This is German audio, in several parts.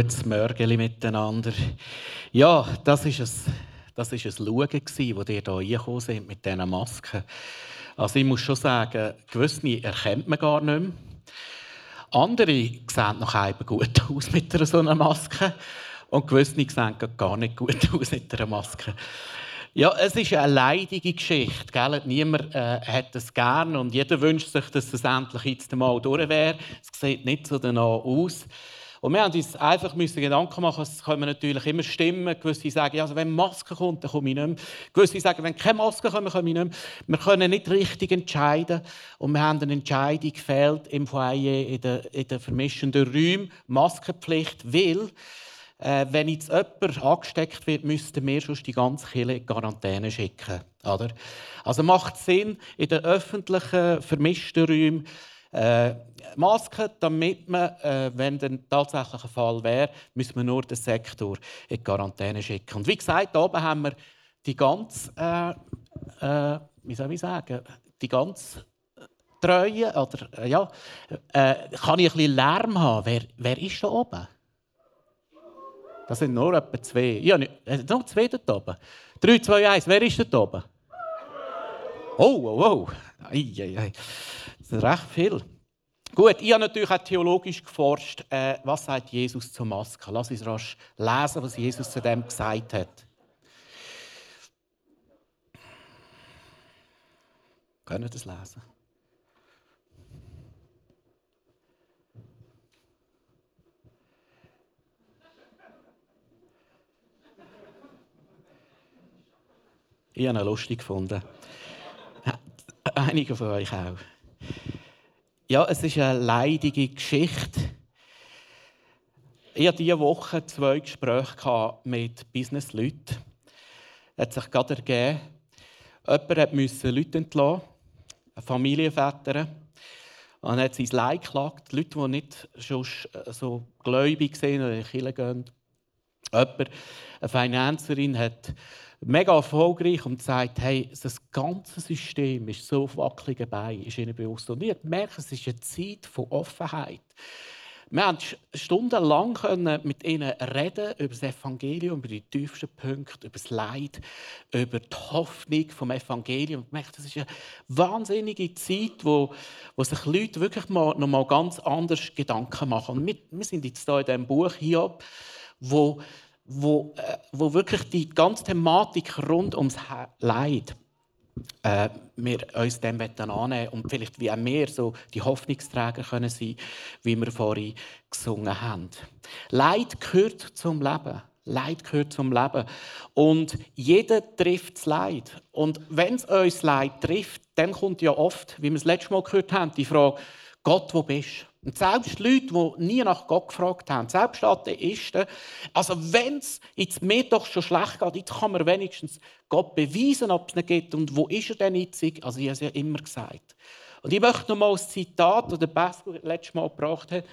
Gutes Morgen miteinander. Ja, das war ein, das ist ein Schauen, wo ihr hier reingekommen sind mit diesen Masken. Also ich muss schon sagen, gewisse erkennt man gar nicht mehr. Andere sehen noch eben gut aus mit so einer Maske. Und gewisse sehen gar nicht gut aus mit einer Maske. Ja, es ist eine leidige Geschichte. Gell? Niemand äh, hat es gern und jeder wünscht sich, dass es endlich jetzt mal durch wäre. Es sieht nicht so danach aus. Und wir haben uns einfach müssen Gedanken machen, es können natürlich immer stimmen. Gewisse sagen, also wenn Maske kommt, dann komme ich nicht mehr. Gewisse sagen, wenn keine Maske kommt, komme ich nicht mehr. Wir können nicht richtig entscheiden. Und wir haben eine Entscheidung gefällt im Foyer, in den, in den vermischenden Räumen, Maskenpflicht, weil äh, wenn jetzt jemand angesteckt wird, müssten wir schon die ganze Kirche in Quarantäne schicken. Oder? Also macht es Sinn, in den öffentlichen, vermischten Räumen äh, Masken, damit man, äh, wenn dann tatsächlich ein Fall wäre, müssen wir nur den Sektor in die Quarantäne schicken. Und wie gesagt, oben haben wir die ganz, äh, äh, wie soll ich sagen, die ganz treue, oder äh, ja, äh, kann ich ein bisschen Lärm haben? Wer, wer ist da oben? Das sind nur etwa zwei. Ja, nicht, äh, noch zwei dort oben. Drei, zwei, eins. Wer ist dort oben? Oh, oh, oh. Ei, ei, ei. Recht viel. Gut, ich habe natürlich auch theologisch geforscht, äh, was sagt Jesus zur Maske. Lass uns rasch lesen, was Jesus zu dem gesagt hat. Können wir das lesen? Ich habe ihn lustig gefunden. Einige von euch auch. Ja, es ist eine leidige Geschichte. Ich hatte diese Woche zwei Gespräche mit Businessleuten. Es hat sich gerade ergeben, jemand musste Leute entlassen, eine Familienväter. Und er hat sein Leid geklagt. Leute, die nicht schon so gläubig sind oder in die Kirche gehen. Jemand, eine Finanzerin, hat mega erfolgreich und sagt, hey, das ganze System ist so auf wackeligen Beinen, ist ihnen bewusst. Und ich merke, es ist eine Zeit von Offenheit. Wir haben stundenlang mit ihnen reden über das Evangelium, über die tiefsten Punkte, über das Leid, über die Hoffnung vom Evangelium. Ich merke, das ist eine wahnsinnige Zeit, wo, wo sich Leute wirklich mal, noch mal ganz anders Gedanken machen. Und wir, wir sind jetzt hier in diesem Buch Hiob, wo wo, äh, wo wirklich die ganze Thematik rund ums Leid äh, wir uns dem annehmen und vielleicht wie auch mehr so die Hoffnungsträger können sein, wie wir vorhin gesungen haben. Leid gehört zum Leben. Leid gehört zum Leben. Und jeder trifft das Leid. Und wenn es uns Leid trifft, dann kommt ja oft, wie wir es letztes Mal gehört haben, die Frage, Gott, wo bist du? Und selbst Leute, die nie nach Gott gefragt haben, selbst Atheisten, also wenn es mir doch schon schlecht geht, jetzt kann man wenigstens Gott beweisen, ob es nicht geht und wo ist er denn jetzt? Also ich habe es ja immer gesagt. Und ich möchte noch mal ein Zitat, das der Pastor letztes Mal gebracht hat,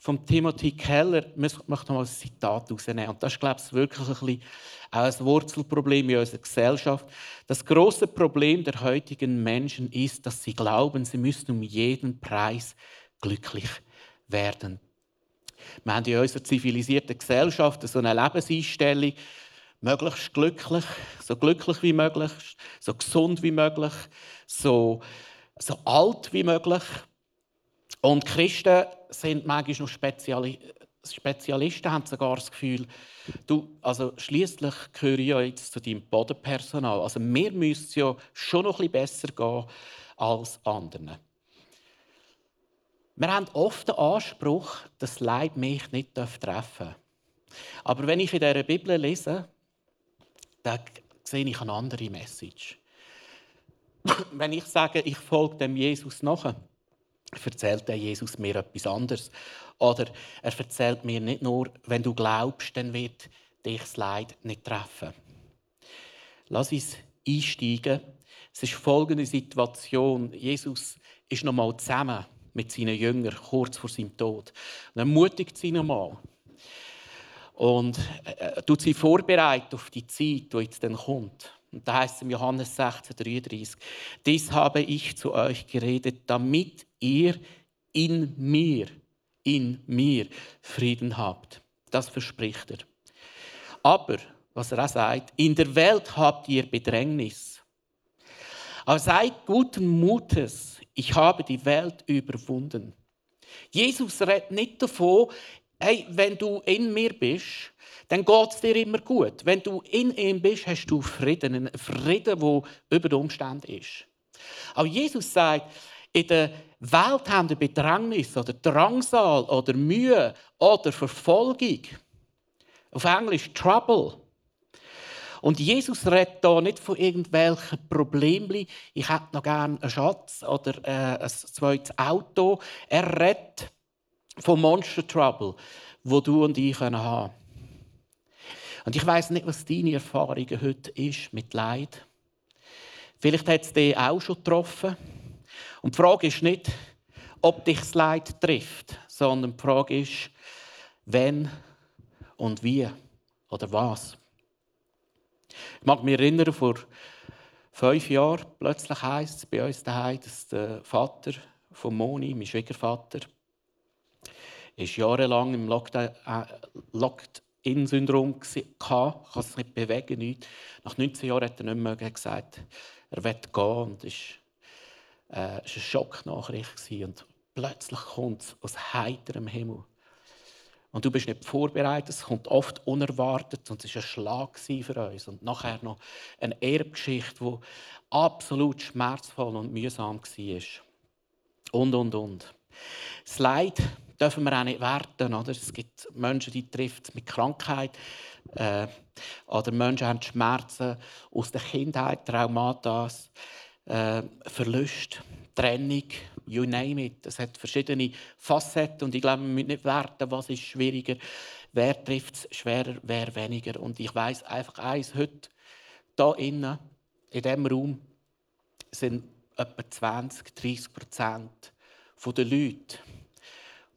von Timothy Keller, ich möchte noch ein Zitat herausnehmen. Und das ist, glaube ich, wirklich ein, bisschen auch ein Wurzelproblem in unserer Gesellschaft. Das große Problem der heutigen Menschen ist, dass sie glauben, sie müssen um jeden Preis glücklich werden. Wir haben in unserer zivilisierten Gesellschaft so eine Lebenseinstellung, möglichst glücklich, so glücklich wie möglich, so gesund wie möglich, so, so alt wie möglich. Und Christen sind manchmal noch Speziali Spezialisten, haben sogar das Gefühl, du, also schließlich gehöre ich ja jetzt zu deinem Bodenpersonal. Also mir müsste ja schon noch ein bisschen besser gehen als anderen. Wir haben oft den Anspruch, dass Leid mich nicht treffen darf. Aber wenn ich in dieser Bibel lese, dann sehe ich eine andere Message. wenn ich sage, ich folge dem Jesus nach, erzählt der Jesus mir etwas anderes. Oder er erzählt mir nicht nur, wenn du glaubst, dann wird dich das Leid nicht treffen. Lass uns einsteigen. Es ist folgende Situation. Jesus ist noch mal zusammen mit seinen Jüngern kurz vor seinem Tod. Und er ermutigt sie nochmal. Und äh, tut sie vorbereitet auf die Zeit, die jetzt dann kommt. Und da heißt es im Johannes 16, 33, dies habe ich zu euch geredet, damit ihr in mir, in mir Frieden habt. Das verspricht er. Aber, was er auch sagt, in der Welt habt ihr Bedrängnis. Aber seid guten Mutes, ich habe die Welt überwunden. Jesus redet nicht davon, hey, wenn du in mir bist, dann geht es dir immer gut. Wenn du in ihm bist, hast du Frieden, einen Frieden, der über den Umständen ist. Aber Jesus sagt, in der Welt haben wir Bedrängnis oder Drangsal oder Mühe oder Verfolgung. Auf Englisch Trouble. Und Jesus redet hier nicht von irgendwelchen Problemen. Ich hätte noch gerne einen Schatz oder äh, ein zweites Auto. Er redet von Monster Trouble, wo du und ich haben können. Und ich weiß nicht, was deine Erfahrung heute ist mit Leid. Vielleicht hat es dich auch schon getroffen. Und die Frage ist nicht, ob dich das Leid trifft, sondern die Frage ist, wenn und wie oder was. Ich mag mich erinnern, vor fünf Jahren plötzlich heisst es bei uns daheim, dass der Vater von Moni, mein Schwiegervater, ist jahrelang im äh, Locked-in-Syndrom hatte, kann sich nicht bewegen, nicht. Nach 19 Jahren hat er nicht mehr gesagt, er will gehen und es war äh, eine Schocknachricht und plötzlich kommt es aus heiterem Himmel. Und du bist nicht vorbereitet, es kommt oft unerwartet und es war ein Schlag für uns. Und nachher noch eine Erbgeschichte, die absolut schmerzvoll und mühsam war. Und, und, und. Das Leid dürfen wir auch nicht werten. Oder? Es gibt Menschen, die trifft mit Krankheit. Äh, oder Menschen haben Schmerzen aus der Kindheit, Traumata, äh, Verlust, Trennung, you name it. Es hat verschiedene Facetten und ich glaube, wir müssen nicht werten, was ist schwieriger, wer trifft es schwerer, wer weniger. Und ich weiß einfach eins, heute hier innen, in diesem Raum, sind etwa 20, 30 Prozent der Leute,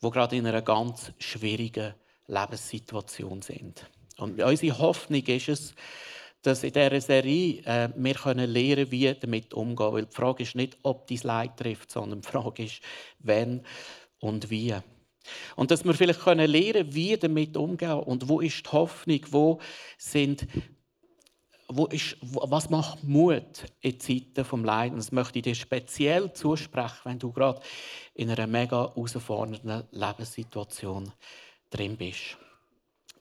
die gerade in einer ganz schwierigen Lebenssituation sind. Und unsere Hoffnung ist es, dass in dieser Serie äh, wir können lernen wie damit umgehen. Weil die Frage ist nicht, ob dein Leid trifft, sondern die Frage ist, wenn und wie. Und dass wir vielleicht können lernen wie damit umgehen. Und wo ist die Hoffnung? Wo sind wo ist, was macht Mut in Zeiten vom Leiden? Das möchte ich dir speziell zusprechen, wenn du gerade in einer mega herausfordernden Lebenssituation drin bist.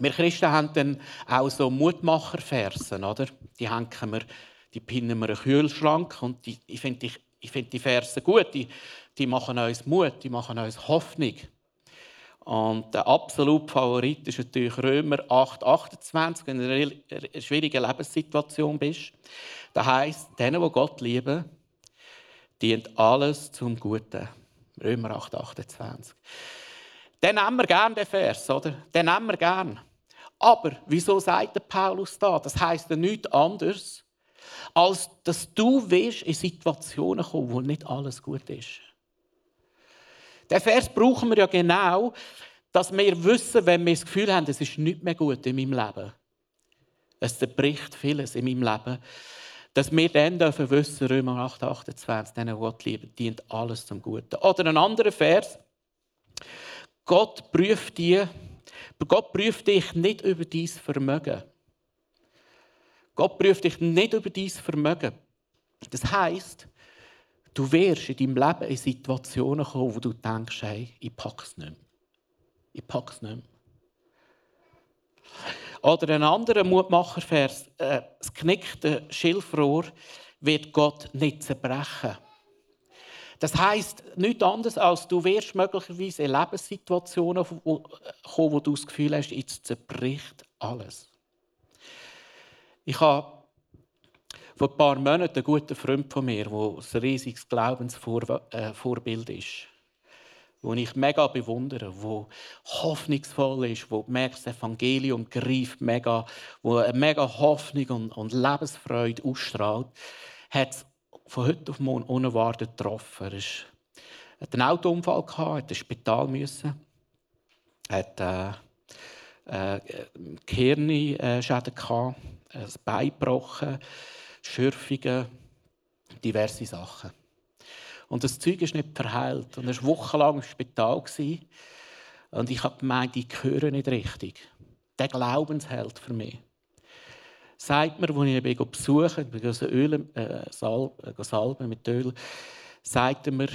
Wir Christen haben dann auch so Mutmacherversen, oder? Die hängen wir, die pinnen wir in den Kühlschrank und die, ich finde die, ich find die Verse gut. Die, die machen uns Mut, die machen uns Hoffnung. Und der absolute Favorit ist natürlich Römer 8, 28, wenn du in einer schwierigen Lebenssituation bist. Das heisst, denen, die Gott lieben, dient alles zum Guten. Römer 8, 28. Den nehmen wir gerne, den Vers, oder? Den nehmen wir gerne. Aber wieso sagt der Paulus da? Das heisst ja nichts anderes, als dass du wirst in Situationen kommen, wo nicht alles gut ist. Den Vers brauchen wir ja genau, dass wir wissen, wenn wir das Gefühl haben, es ist nicht mehr gut in meinem Leben. Es zerbricht vieles in meinem Leben. Dass wir dann dürfen wissen, Römer 8, 28, denen Gott liebt, dient alles zum Guten. Oder ein anderer Vers. Gott prüft dich, Gott prüft dich nicht über dein Vermögen. Gott prüft dich nicht über dein Vermögen. Das heisst, Du wirst in deinem Leben in Situationen kommen, wo du denkst, hey, ich pack's nicht mehr. Ich pack's nicht mehr. Oder ein anderer Mutmachervers, äh, das knickte Schilfrohr wird Gott nicht zerbrechen. Das heißt nichts anderes, als du wirst möglicherweise in Lebenssituationen kommen, wo du das Gefühl hast, jetzt zerbricht alles. Ich habe vor ein paar Monaten ein guter Freund von mir, der ein riesiges Glaubensvorbild ist, wo ich mega bewundere, wo hoffnungsvoll ist, wo merkt, das Evangelium greift mega, wo eine mega Hoffnung und, und Lebensfreude ausstrahlt, hat von heute auf morgen unerwartet getroffen. Er hatte einen Autounfall gehabt, hat ins Spital müssen, hat äh, äh, Gehirnschäden gehabt, ein Bein gebrochen Schürfungen, diverse Sachen. Und das Zeug ist nicht verheilt. Und er war wochenlang im Spital. Und ich habe gemeint, ich höre nicht richtig. der Glaubensheld für mich. Sagt mir, als ich ihn besuche, ich bin Öl, äh, Salbe, äh, Salbe mit Öl, sagt er mir,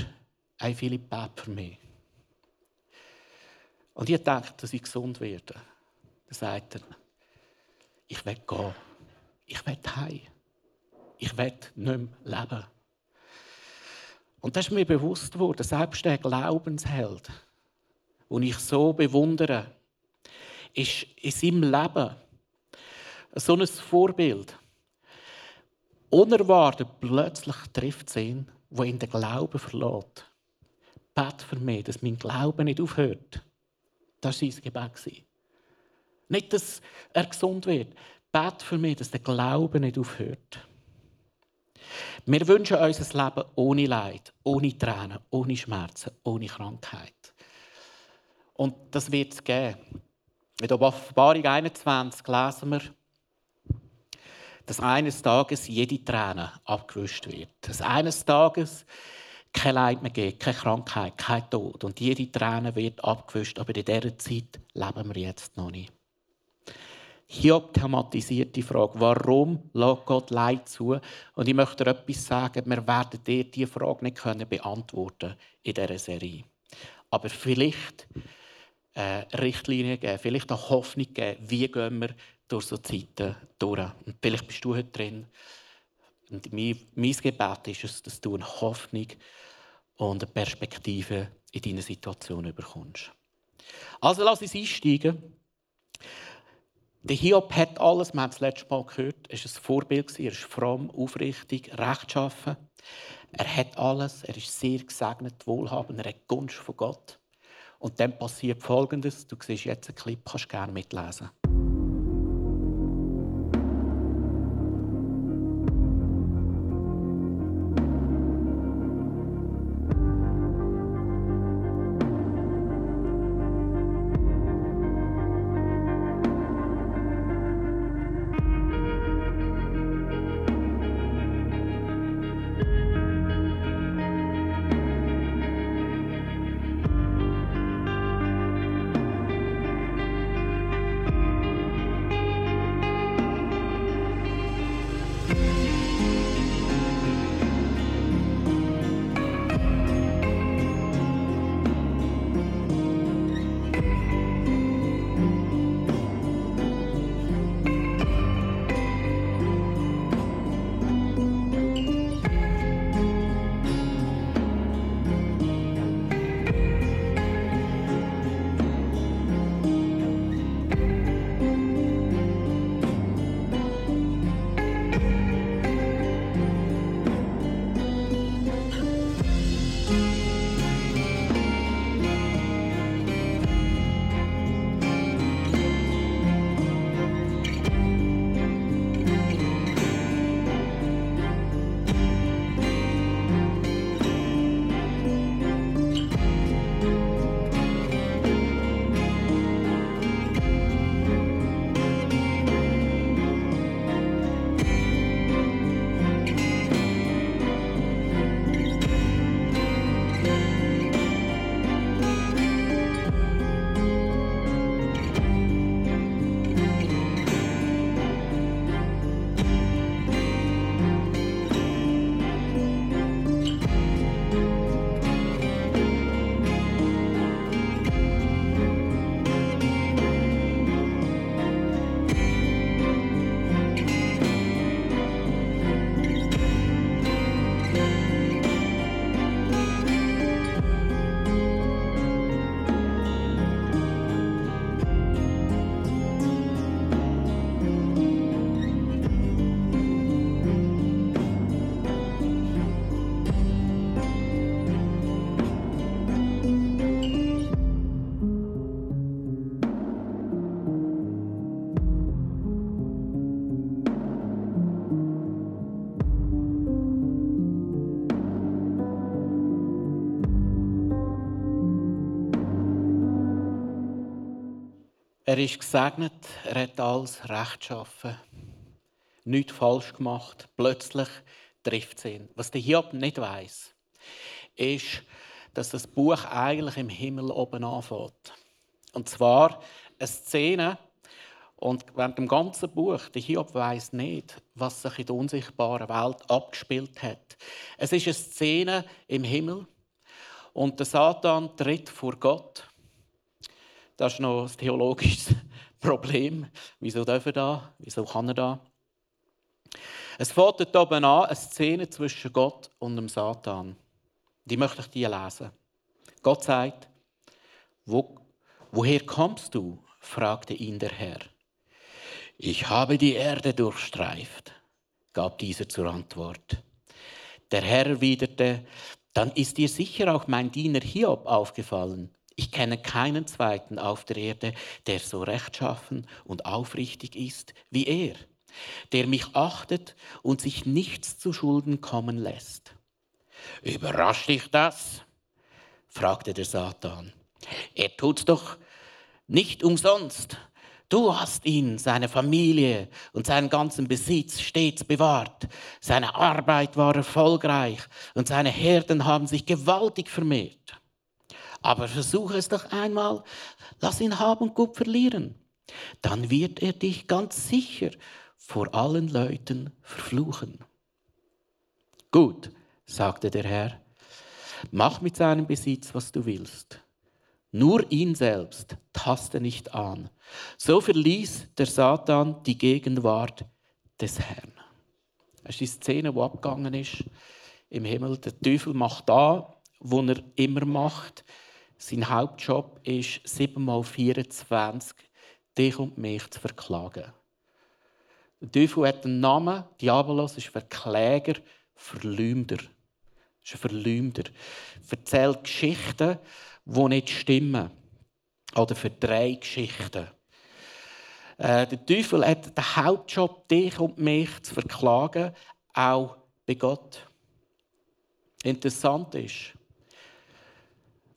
hey Philipp, für mich. Und ich dachte, dass ich gesund werde. Dann sagt er, ich will gehen. Ich will heim. Ich will nicht mehr leben. Und das ist mir bewusst geworden, selbst der Glaubensheld, den ich so bewundere, ist in seinem Leben so ein Vorbild. Unerwartet plötzlich trifft es ihn, wo ihn der Glauben verlässt. Bet für mich, dass mein Glaube nicht aufhört. Das war sein Gebet. Nicht, dass er gesund wird. Bet für mich, dass der Glaube nicht aufhört. Wir wünschen uns ein Leben ohne Leid, ohne Tränen, ohne Schmerzen, ohne Krankheit. Und das wird es geben. In der Offenbarung 21 lesen wir, dass eines Tages jede Träne abgewischt wird. Dass eines Tages kein Leid mehr gibt, keine Krankheit, kein Tod. Und jede Träne wird abgewischt. Aber in dieser Zeit leben wir jetzt noch nicht. Hiob thematisiert die Frage, warum lässt Gott Leid zu? Und ich möchte dir etwas sagen, wir werden dir diese Frage nicht können beantworten in dieser Serie. Aber vielleicht äh, Richtlinien geben, vielleicht auch Hoffnung geben, wie gehen wir durch so Zeiten durch. Und vielleicht bist du heute drin. Und mein, mein Gebet ist es, dass du eine Hoffnung und eine Perspektive in deine Situation bekommst. Also lass uns einsteigen. Der Hiob hat alles, wir haben es letztes Mal gehört, er war ein Vorbild, er ist fromm, aufrichtig, rechtschaffen. Er hat alles, er ist sehr gesegnet, wohlhabend, er hat Gunst von Gott. Und dann passiert Folgendes, du siehst jetzt einen Clip, kannst gerne mitlesen. Er ist gesegnet, er hat alles recht geschaffen, nichts falsch gemacht. Plötzlich trifft es ihn. Was der Hiob nicht weiß, ist, dass das Buch eigentlich im Himmel oben anfängt. Und zwar eine Szene, Und während dem ganzen Buch, der Hiob weiß nicht, was sich in der unsichtbaren Welt abgespielt hat. Es ist eine Szene im Himmel und der Satan tritt vor Gott. Das ist noch ein theologisches Problem. Wieso darf er da? Wieso kann er da? Es dort oben an, eine Szene zwischen Gott und dem Satan. Die möchte ich dir lesen. Gott sagt, Wo, woher kommst du? fragte ihn der Herr. Ich habe die Erde durchstreift, gab dieser zur Antwort. Der Herr erwiderte, dann ist dir sicher auch mein Diener Hiob aufgefallen. Ich kenne keinen zweiten auf der Erde, der so rechtschaffen und aufrichtig ist wie er, der mich achtet und sich nichts zu Schulden kommen lässt. Überrascht dich das? fragte der Satan. Er tut's doch nicht umsonst. Du hast ihn, seine Familie und seinen ganzen Besitz stets bewahrt. Seine Arbeit war erfolgreich und seine Herden haben sich gewaltig vermehrt. Aber versuche es doch einmal, lass ihn Hab und Gut verlieren. Dann wird er dich ganz sicher vor allen Leuten verfluchen. Gut, sagte der Herr, mach mit seinem Besitz, was du willst. Nur ihn selbst taste nicht an. So verließ der Satan die Gegenwart des Herrn. Das ist die Szene, die abgegangen ist im Himmel. Der Teufel macht da, wo er immer macht. Sein Hauptjob ist, 7 mal 24 dich und mich zu verklagen. Der Teufel hat einen Namen, Diabolos ist Verkläger, Verleumder. ist ein Verleumder. Erzählt Geschichten, die nicht stimmen. Oder für drei Geschichten. Äh, der Teufel hat den Hauptjob, dich und mich zu verklagen, auch bei Gott. Interessant ist,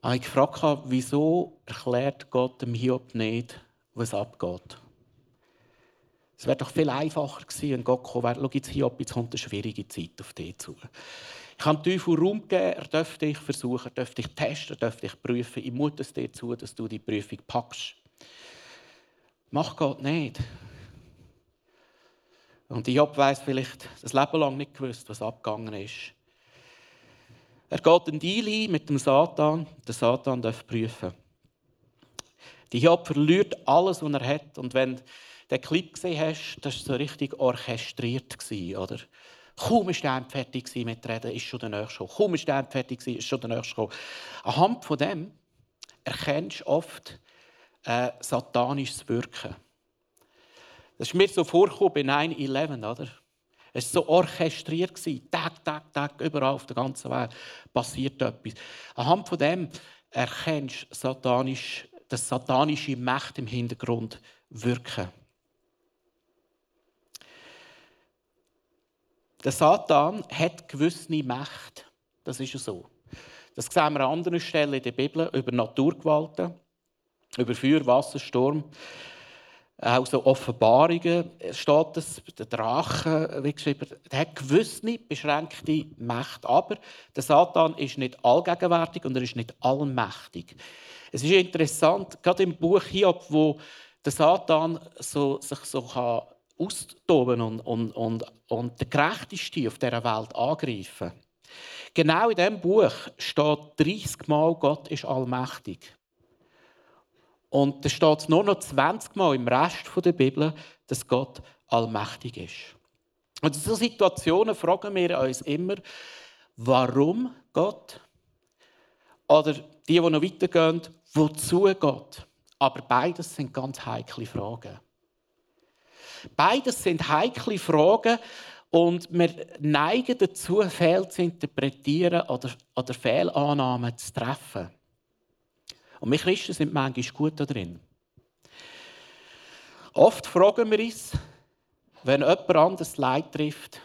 habe ich gefragt, wieso erklärt Gott dem Hiob nicht, was abgeht. Es wäre doch viel einfacher gewesen, wenn Gott gekommen wäre. Schau jetzt Hiob, jetzt kommt eine schwierige Zeit auf dich zu. Ich habe dem Teufel Raum gegeben, er dürfte dich versuchen, er dürfte dich testen, er dürfte dich prüfen. Ich mute es dir zu, dass du die Prüfung packst. Mach Gott nicht. Und Job weiß vielleicht das Leben lang nicht gewusst, was abgegangen ist. Er geht einen Deal mit dem Satan. Der Satan darf prüfen. Die Job verliert alles, was er hat. Und wenn du den Clip gesehen hast, das war so richtig orchestriert. Oder? Kaum ist der fertig mit Reden, ist schon der Nächste gekommen. Kaum ist der fertig ist schon der Nächste gekommen. Anhand von dem erkennst du oft äh, satanisches Wirken. Das ist mir so vorgekommen bei 9-11, oder? Es war so orchestriert. Tag, Tag, Tag, überall auf der ganzen Welt passiert etwas. Anhand von dem erkennst du satanisch, das satanische Macht im Hintergrund wirken. Der Satan hat gewisse Macht. Das ist so. Das sehen wir an anderen Stellen in der Bibel über Naturgewalten, über Feuer, Wasser, Sturm auch so Offenbarungen steht es, der Drache, wie geschrieben, der hat gewisse beschränkte Mächte. Aber der Satan ist nicht allgegenwärtig und er ist nicht allmächtig. Es ist interessant, gerade im Buch Hiob, wo der Satan so, sich so kann austoben und, und, und, und der Gerechteste auf dieser Welt angreifen. Genau in diesem Buch steht 30 Mal, Gott ist allmächtig. Und da steht nur noch 20 Mal im Rest der Bibel, dass Gott allmächtig ist. Und in solchen Situationen fragen wir uns immer, warum Gott? Oder die, die noch weitergehen, wozu Gott? Aber beides sind ganz heikle Fragen. Beides sind heikle Fragen und wir neigen dazu, Fehl zu interpretieren oder, oder Fehlannahmen zu treffen. Und wir Christen sind manchmal gut darin. Oft fragen wir uns, wenn jemand anderes Leid trifft,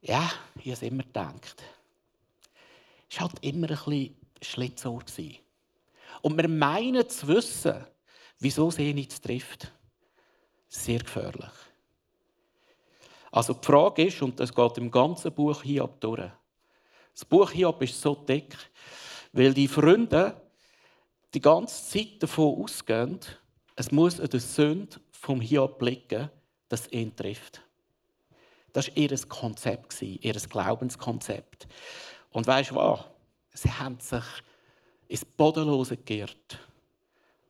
ja, ich habe es immer gedacht. Es war halt immer ein bisschen Schlitzohr. Und wir meinen zu wissen, wieso sie nichts trifft. Sehr gefährlich. Also die Frage ist, und das geht im ganzen Buch Hiob durch. Das Buch Hiob ist so dick, weil die Freunde die ganze Zeit davon ausgehen, es muss eine Sünde vom Hiob liegen, das ihn trifft. Das war ihr Konzept, ihr Glaubenskonzept. Und weißt du was? Sie haben sich ins Bodenlose geirrt.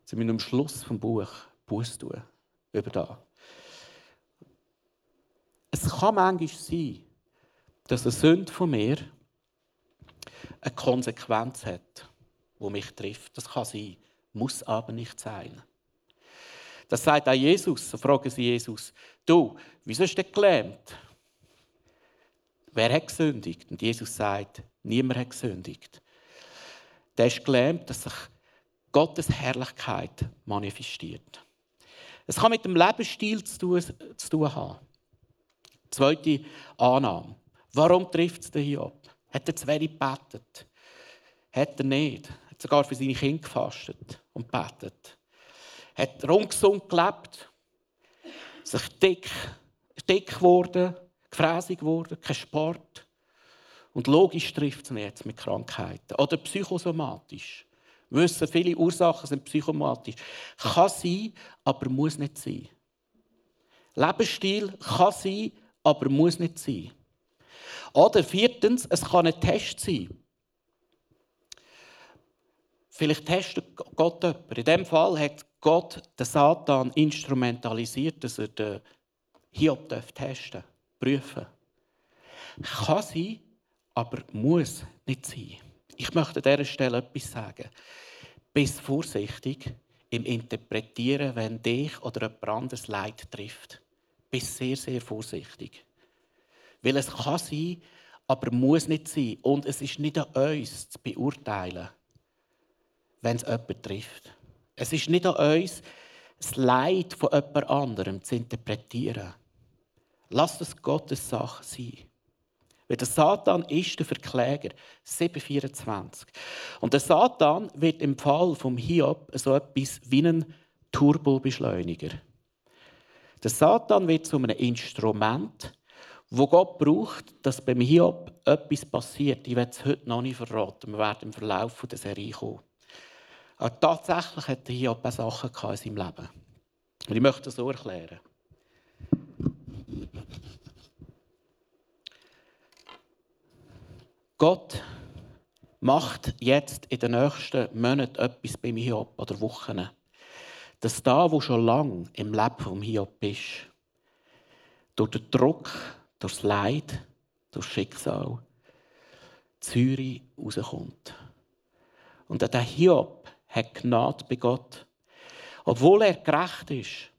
Sie müssen am Schluss des Buch Buß tun. Über das. Es kann manchmal sein, dass eine Sünde von mir eine Konsequenz hat, die mich trifft. Das kann sein, muss aber nicht sein. Das sagt auch Jesus. So fragen sie Jesus: Du, wieso ist der gelähmt? Wer hat gesündigt? Und Jesus sagt: Niemand hat gesündigt. Der ist gelähmt, dass sich Gottes Herrlichkeit manifestiert. Es kann mit dem Lebensstil zu tun, zu tun haben. Zweite Annahme. Warum trifft es den Hiob? Hat er zu wenig gebetet? Hat er nicht? Sogar für seine Kinder gefastet und betet? Hat ungesund gelebt? Sich dick, dick geworden? Gefräßig geworden? Kein Sport? Und logisch trifft es ihn jetzt mit Krankheiten. Oder psychosomatisch. Wir wissen, viele Ursachen sind psychosomatisch. Kann sein, aber muss nicht sein. Lebensstil kann sein, aber muss nicht sein. Oder viertens, es kann ein Test sein. Vielleicht testet Gott jemanden. In diesem Fall hat Gott den Satan instrumentalisiert, dass er den Hiob testen prüfen Kann sein, aber muss nicht sein. Ich möchte an dieser Stelle etwas sagen. Bist vorsichtig im Interpretieren, wenn dich oder jemand anderes Leid trifft. Bist sehr, sehr vorsichtig. Weil es kann sein, aber muss nicht sein. Und es ist nicht an uns zu beurteilen, wenn es jemanden trifft. Es ist nicht an uns, das Leid von jemand anderem zu interpretieren. Lass das Gottes Sache sein. Weil der Satan ist der Verkläger. 7,24. Und der Satan wird im Fall vom Hiob so etwas wie ein Turbobeschleuniger. Der Satan wird zu einem Instrument, wo Gott braucht, dass beim Hiob etwas passiert. Ich werde es heute noch nicht verraten. Wir werden im Verlauf der Serie kommen. Aber tatsächlich hat Hiob auch Sachen in seinem Leben. Und ich möchte das so erklären. Gott macht jetzt in den nächsten Monaten etwas beim Hiob oder Wochen. Dass da, wo schon lange im Leben vom Hiob ist, durch den Druck durch das Leid, durch das Schicksal, Zürich rauskommt. Und der Hiob hat Gnade bei Gott. Obwohl er gerecht ist,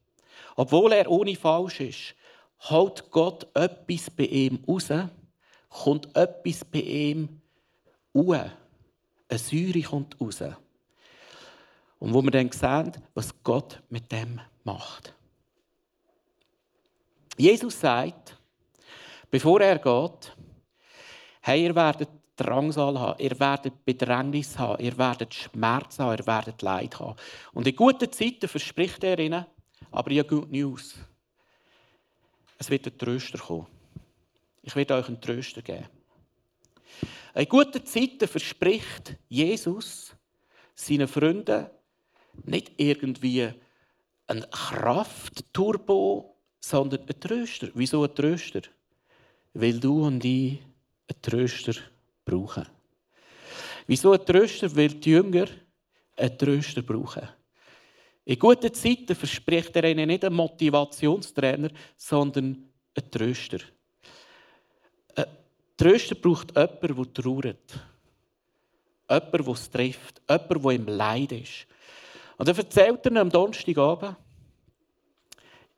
obwohl er ohne falsch ist, holt Gott etwas bei ihm raus, kommt etwas bei ihm raus. Eine Säure kommt raus. Und wo wir dann sehen, was Gott mit dem macht. Jesus sagt, Bevor er geht, hey, ihr werdet Drangsal haben, ihr werdet Bedrängnis haben, ihr werdet Schmerz haben, ihr werdet Leid haben. Und in guten Zeiten verspricht er ihnen, aber ja Good News. Es wird ein Tröster kommen. Ich werde euch einen Tröster geben. In guten Zeiten verspricht Jesus seinen Freunden nicht irgendwie ein Kraftturbo, sondern ein Tröster. Wieso ein Tröster? weil du und ich einen Tröster brauchen. Wieso einen Tröster? Weil die Jünger einen Tröster brauchen. In guten Zeiten verspricht er ihnen nicht einen Motivationstrainer, sondern einen Tröster. Ein Tröster braucht jemanden, der trauert. Jemanden, der es trifft. Jemanden, der im Leid ist. Und er erzählt ihnen am Donnerstagabend,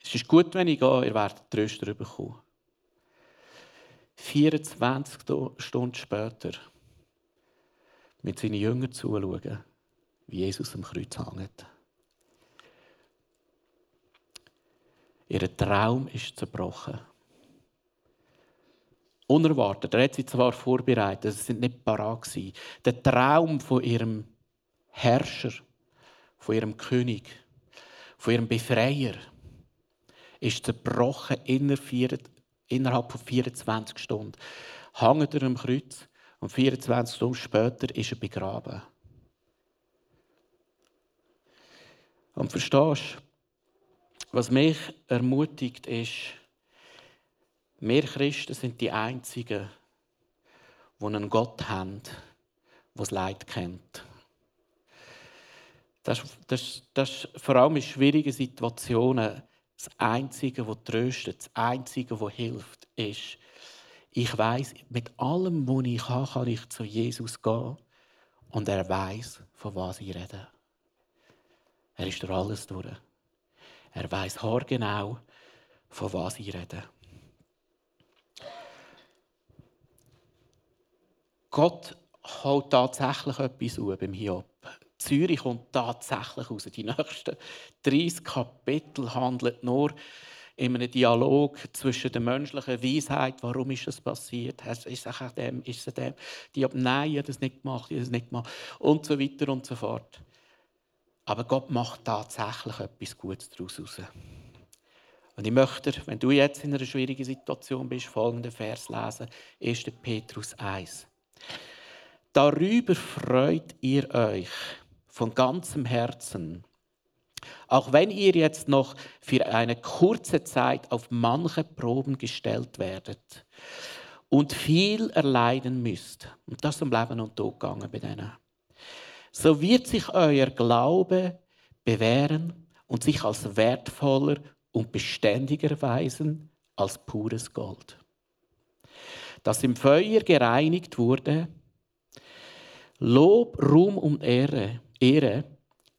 es ist gut, wenn ich gehe, ihr werdet Tröster bekommen. 24 Stunden später mit seinen Jüngern zuschauen, wie Jesus am Kreuz hängt. Ihr Traum ist zerbrochen. Unerwartet. Er hat sie zwar vorbereitet, sie sind nicht parat Der Traum von ihrem Herrscher, von ihrem König, von ihrem Befreier, ist zerbrochen innerhalb innerhalb von 24 Stunden. Hängt er am Kreuz und 24 Stunden später ist er begraben. Und verstehst du, Was mich ermutigt ist, wir Christen sind die Einzigen, die einen Gott haben, der das Leid kennt. Das, das, das vor allem in schwierigen Situationen das Einzige, was tröstet, das Einzige, was hilft, ist, ich weiß, mit allem, was ich habe, kann ich zu Jesus gehen und er weiß, von was ich rede. Er ist durch alles durch. Er weiß haargenau, von was ich rede. Gott holt tatsächlich etwas auf beim Hiob. Zürich kommt tatsächlich raus. Die nächsten 30 Kapitel handeln nur in einem Dialog zwischen der menschlichen Weisheit, warum ist das passiert, ist es auch dem, ist es dem, die ab nein, ich habe das nicht gemacht, ich habe das nicht gemacht und so weiter und so fort. Aber Gott macht tatsächlich etwas Gutes daraus raus. Und ich möchte, wenn du jetzt in einer schwierigen Situation bist, folgenden Vers lesen: 1. Petrus 1. Darüber freut ihr euch von ganzem Herzen, auch wenn ihr jetzt noch für eine kurze Zeit auf manche Proben gestellt werdet und viel erleiden müsst. Und das ist um Leben und Tod gegangen bei denen so wird sich euer Glaube bewähren und sich als wertvoller und beständiger erweisen als pures Gold. Das im Feuer gereinigt wurde, Lob, Ruhm und Ehre, Ehre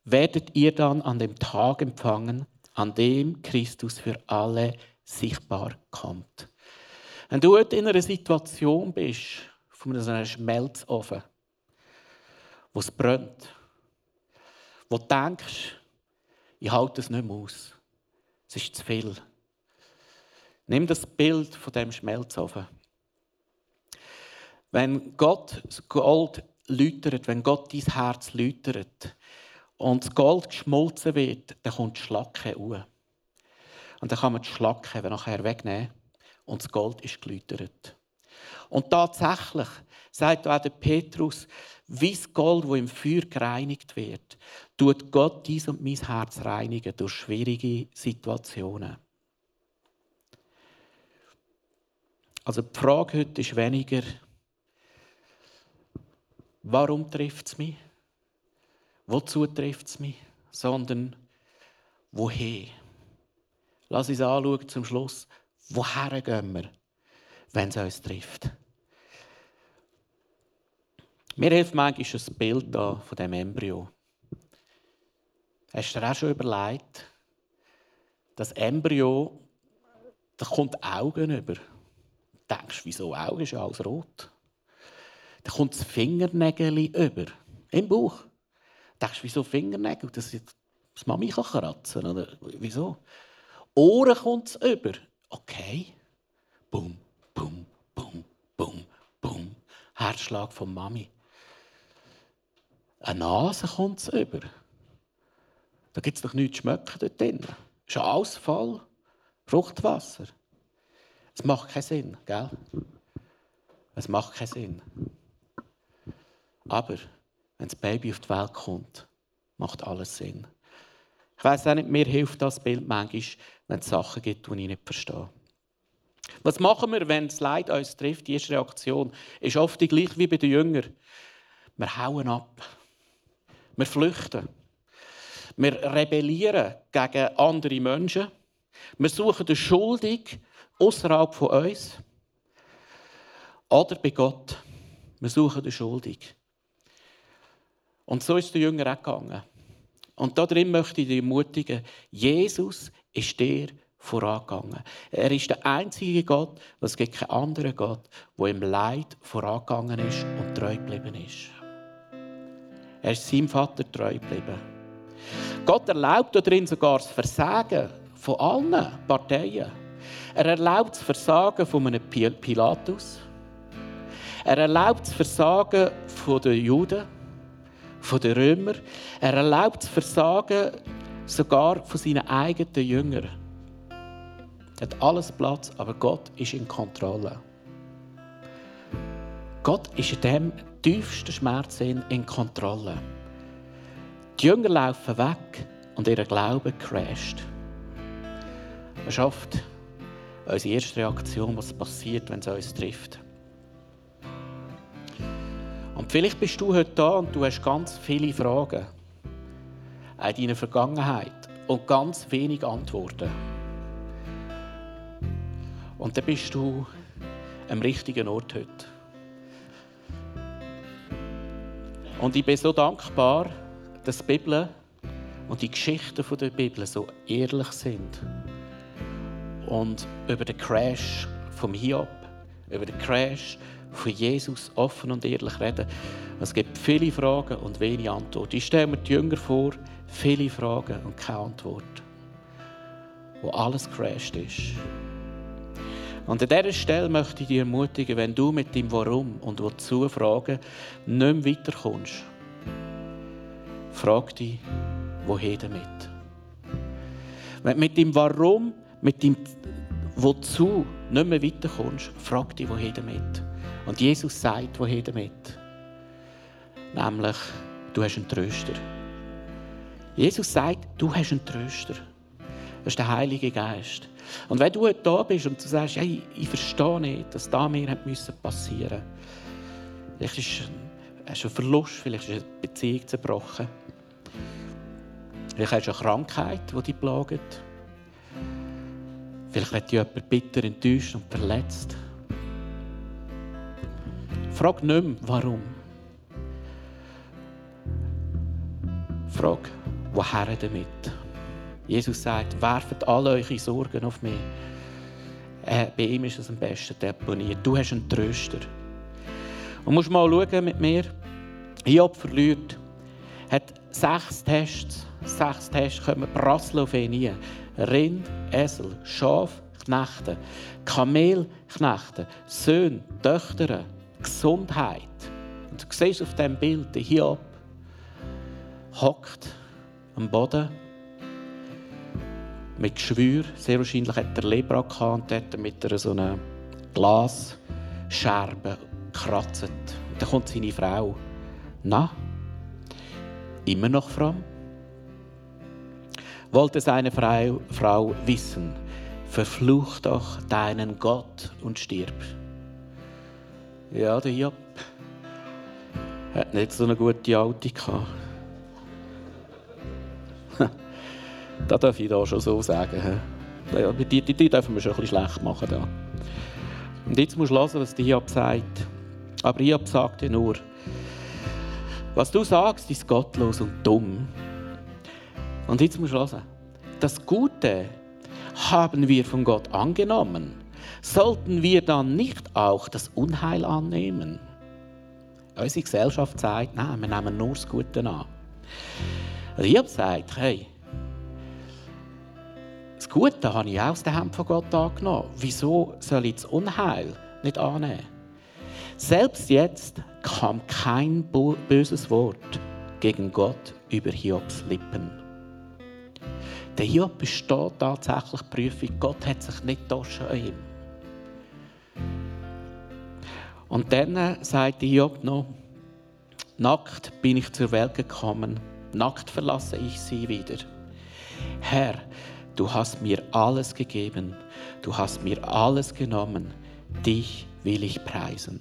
werdet ihr dann an dem Tag empfangen, an dem Christus für alle sichtbar kommt. Wenn du in einer Situation bist, von einem Schmelzofen, wo es brennt, wo du denkst, ich halte es nicht mehr aus. Es ist zu viel. Nimm das Bild von dem Schmelzofen. Wenn Gott das Gold läutert, wenn Gott dein Herz läutert und das Gold geschmolzen wird, dann kommt die Schlacke hoch. Und dann kann man die Schlacke nachher wegnehmen und das Gold ist geläutert. Und tatsächlich sagt auch der Petrus, wie das Gold, das im Feuer gereinigt wird, tut Gott dies und mein Herz reinigen durch schwierige Situationen. Also die Frage heute ist weniger, warum trifft es mich? Wozu trifft es mich? Sondern woher? Lass uns anschauen zum Schluss, woher gehen wir, wenn es uns trifft. Mir hilft manchmal ein Bild da von dem Embryo. Hast du dir auch schon überlegt, das Embryo, da kommt Augen über. Du denkst, wieso Augen ist ja alles rot. Da kommt das Fingernägel über. Im Bauch. Du denkst, wieso Fingernägel? Das, das Mami kann kratzen. Oder wieso? Ohren kommt es über. Okay. Bum, bum, bum, bum, bum. Herzschlag von Mami. Eine Nase kommt es über. Da gibt es doch nichts zu schmecken dort drin. Es ist ein Ausfall, Fruchtwasser. Es macht keinen Sinn, gell? Es macht keinen Sinn. Aber wenn das Baby auf die Welt kommt, macht alles Sinn. Ich weiß auch nicht, mir hilft das Bild manchmal, wenn es Sachen gibt, die ich nicht verstehe. Was machen wir, wenn das Leid uns trifft? Die erste Reaktion ist oft die gleiche wie bei den Jüngern. Wir hauen ab. Wir flüchten. Wir rebellieren gegen andere Menschen. Wir suchen den Schuldig außerhalb von uns. Oder bei Gott. Wir suchen den Schuldig. Und so ist der Jünger auch gegangen. Und darin möchte ich dich ermutigen, Jesus ist dir vorangegangen. Er ist der einzige Gott, es gibt keinen anderen Gott, der im Leid vorangegangen ist und treu geblieben ist. Er ist seinem Vater treu geblieben. Gott erlaubt darin sogar das Versagen von allen Parteien. Er erlaubt das Versagen von einem Pilatus. Er erlaubt das Versagen den Juden, von den Römern. Er erlaubt das Versagen sogar von seinen eigenen Jüngern. Er hat alles Platz, aber Gott ist in Kontrolle. Gott ist in dem tiefsten Schmerz in Kontrolle. Die Jünger laufen weg und ihr Glaube crasht. Das ist oft unsere erste Reaktion, was passiert, wenn es uns trifft. Und vielleicht bist du heute da und du hast ganz viele Fragen in deiner Vergangenheit und ganz wenig Antworten. Und dann bist du am richtigen Ort heute. Und ich bin so dankbar, dass die Bibel und die Geschichten der Bibel so ehrlich sind. Und über den Crash vom Hiob, über den Crash von Jesus offen und ehrlich reden. Es gibt viele Fragen und wenig Antworten. Ich stelle mir die Jünger vor, viele Fragen und keine Antwort. Wo alles crasht ist. Und an dieser Stelle möchte ich dich ermutigen, wenn du mit dem Warum und Wozu Fragen nicht mehr weiterkommst, frag dich, woher damit? Wenn du mit dem Warum, mit dem Wozu nicht mehr weiterkommst, frag dich, woher damit? Und Jesus sagt, woher damit? Nämlich, du hast einen Tröster. Jesus sagt, du hast einen Tröster. Das ist der Heilige Geist. Und wenn du heute da bist und du sagst, hey, ich verstehe nicht, dass das mir passieren musste, vielleicht ist es ein Verlust, vielleicht ist eine Beziehung zerbrochen, vielleicht hast du eine Krankheit, die dich plagt, vielleicht wird dich jemand bitter enttäuscht und verletzt. Frag nicht warum. Frag, woher damit? Jesus sagt, werft alle eure Sorgen auf mich. Äh, bei ihm ist es am besten deponiert. Du hast einen Tröster. Und musst mal schauen mit mir. Hiob verliert. Hat sechs Tests. Sechs Tests kommen prasseln auf. Rind, Esel, Schaf, Knechte, Kamel, Knechte, Söhne, Töchter, Gesundheit. Und du siehst auf diesem Bild, der Hiob hockt am Boden mit Geschwür. Sehr wahrscheinlich hat er Lepra gehabt und hat mit einer so einer Glasscherbe gekratzt. Und dann kommt seine Frau. Na, immer noch fromm? Wollte seine Frau wissen, verfluch doch deinen Gott und stirb. Ja, der Job hat nicht so eine gute Alte gehabt. Das darf ich da schon so sagen. Die, die, die dürfen wir schon ein bisschen schlecht machen. Da. Und jetzt musst du hören, was die Hiob sagt. Aber Hiob sagt dir nur, was du sagst, ist gottlos und dumm. Und jetzt musst du hören. Das Gute haben wir von Gott angenommen. Sollten wir dann nicht auch das Unheil annehmen? Unsere Gesellschaft sagt, nein, wir nehmen nur das Gute an. Also sagt, hey, das Gute habe ich auch aus der Hand von Gott angenommen. Wieso soll ich das Unheil nicht annehmen? Selbst jetzt kam kein böses Wort gegen Gott über Hiobs Lippen. Der Hiob besteht tatsächlich Prüfung. Gott hat sich nicht getauscht an ihm. Und dann sagt Hiob noch, nackt bin ich zur Welt gekommen, nackt verlasse ich sie wieder. Herr, Du hast mir alles gegeben. Du hast mir alles genommen. Dich will ich preisen.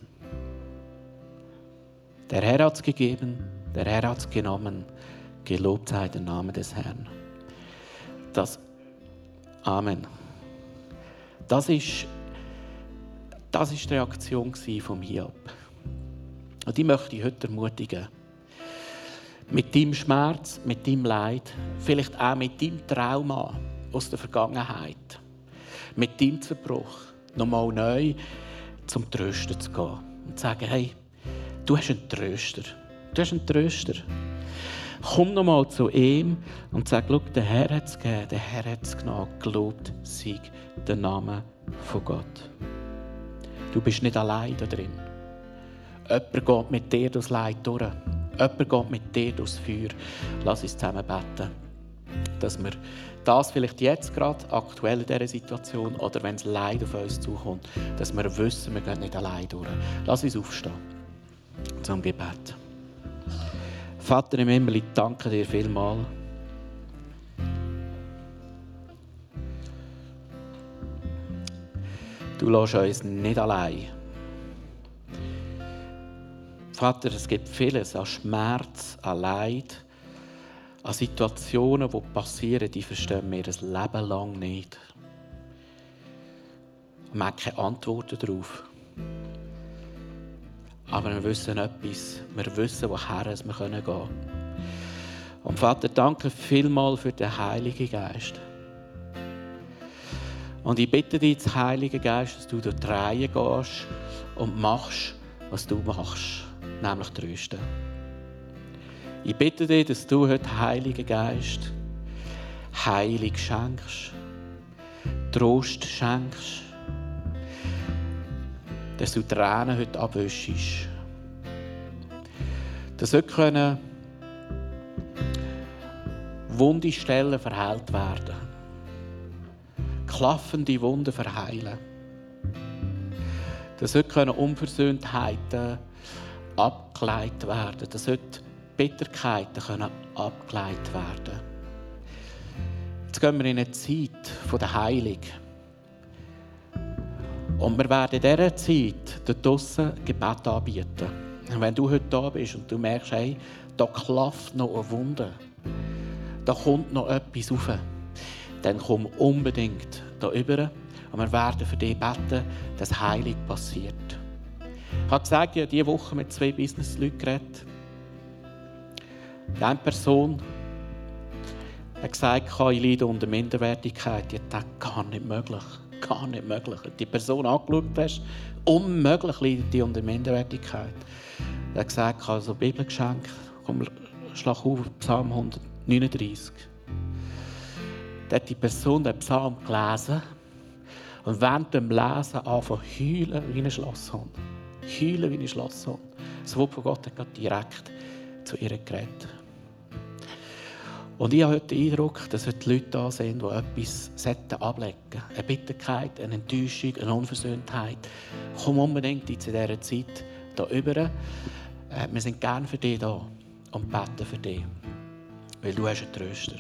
Der Herr hat es gegeben, der Herr hat es genommen. Gelobt sei der Name des Herrn. Das Amen. Das ist, das ist die Reaktion vom Hiob. Und die möchte ich heute ermutigen. Mit deinem Schmerz, mit deinem Leid, vielleicht auch mit deinem Trauma, aus der Vergangenheit, mit deinem Zerbruch nochmal neu zum Trösten zu gehen und zu sagen, hey, du hast einen Tröster. Du hast einen Tröster. Komm nochmal zu ihm und sag, schau, der Herr hat es gegeben, der Herr hat es genommen. Gelobt sei der Name von Gott. Du bist nicht allein da drin. Jemand geht mit dir durchs Leid durch. Jemand geht mit dir durchs Feuer. Lass uns zusammen beten, dass wir das vielleicht jetzt gerade aktuell in dieser Situation oder wenn es Leid auf uns zukommt, dass wir wissen, wir gehen nicht allein durch. Lass uns aufstehen zum Gebet. Vater im Himmel, ich danke dir vielmals. Du lässt uns nicht allein. Vater, es gibt vieles an Schmerz, an Leid, an Situationen, die passieren, die verstehen wir ein Leben lang nicht. Wir haben keine Antworten darauf. Aber wir wissen etwas. Wir wissen, woher wir gehen können. Und Vater, danke vielmals für den Heiligen Geist. Und ich bitte dich, Heilige Geist, dass du die Reihe gehst und machst, was du machst, nämlich trösten. Ich bitte dich, dass du heute, Heiliger Geist, Heilig schenkst, Trost schenkst, dass du Tränen heute abwäschst. Dass heute können wunde Stellen verheilt werden. Klaffende Wunden verheilen. Heute können Unversöhntheiten abgeleitet werden. Dass heute Bitterkeiten können abgeleitet werden. Jetzt gehen wir in eine Zeit der Heilung. Und wir werden in dieser Zeit dort draussen Gebet anbieten. Und wenn du heute da bist und du merkst, hey, da klafft noch eine Wunde, da kommt noch etwas rauf, dann komm unbedingt da rüber und wir werden für dich beten, dass Heilung passiert. Ich habe gesagt, ich habe diese Woche mit zwei Business-Leuten geredet. Die eine Person hat gesagt, ich leide unter Minderwertigkeit. Ich dachte, gar nicht möglich. Gar nicht möglich. Die Person angeschaut hast, unmöglich leidet die unter Minderwertigkeit. Er hat gesagt, also Bibelgeschenk, komm, schlag auf, Psalm 139. Hat die Person den Psalm gelesen und während dem Lesen anfangen heulen wie ein Schlosshund. Heulen wie ein Schlosshund. Das Wort von Gott hat direkt zu ihr geredet. Und ich habe heute den Eindruck, dass heute Leute da sind, die etwas ablegen sollten. Eine Bitterkeit, eine Enttäuschung, eine Unversöhntheit. Komm unbedingt in dieser Zeit hier rüber. Äh, wir sind gerne für dich da und beten für dich. Weil du hast einen Tröster.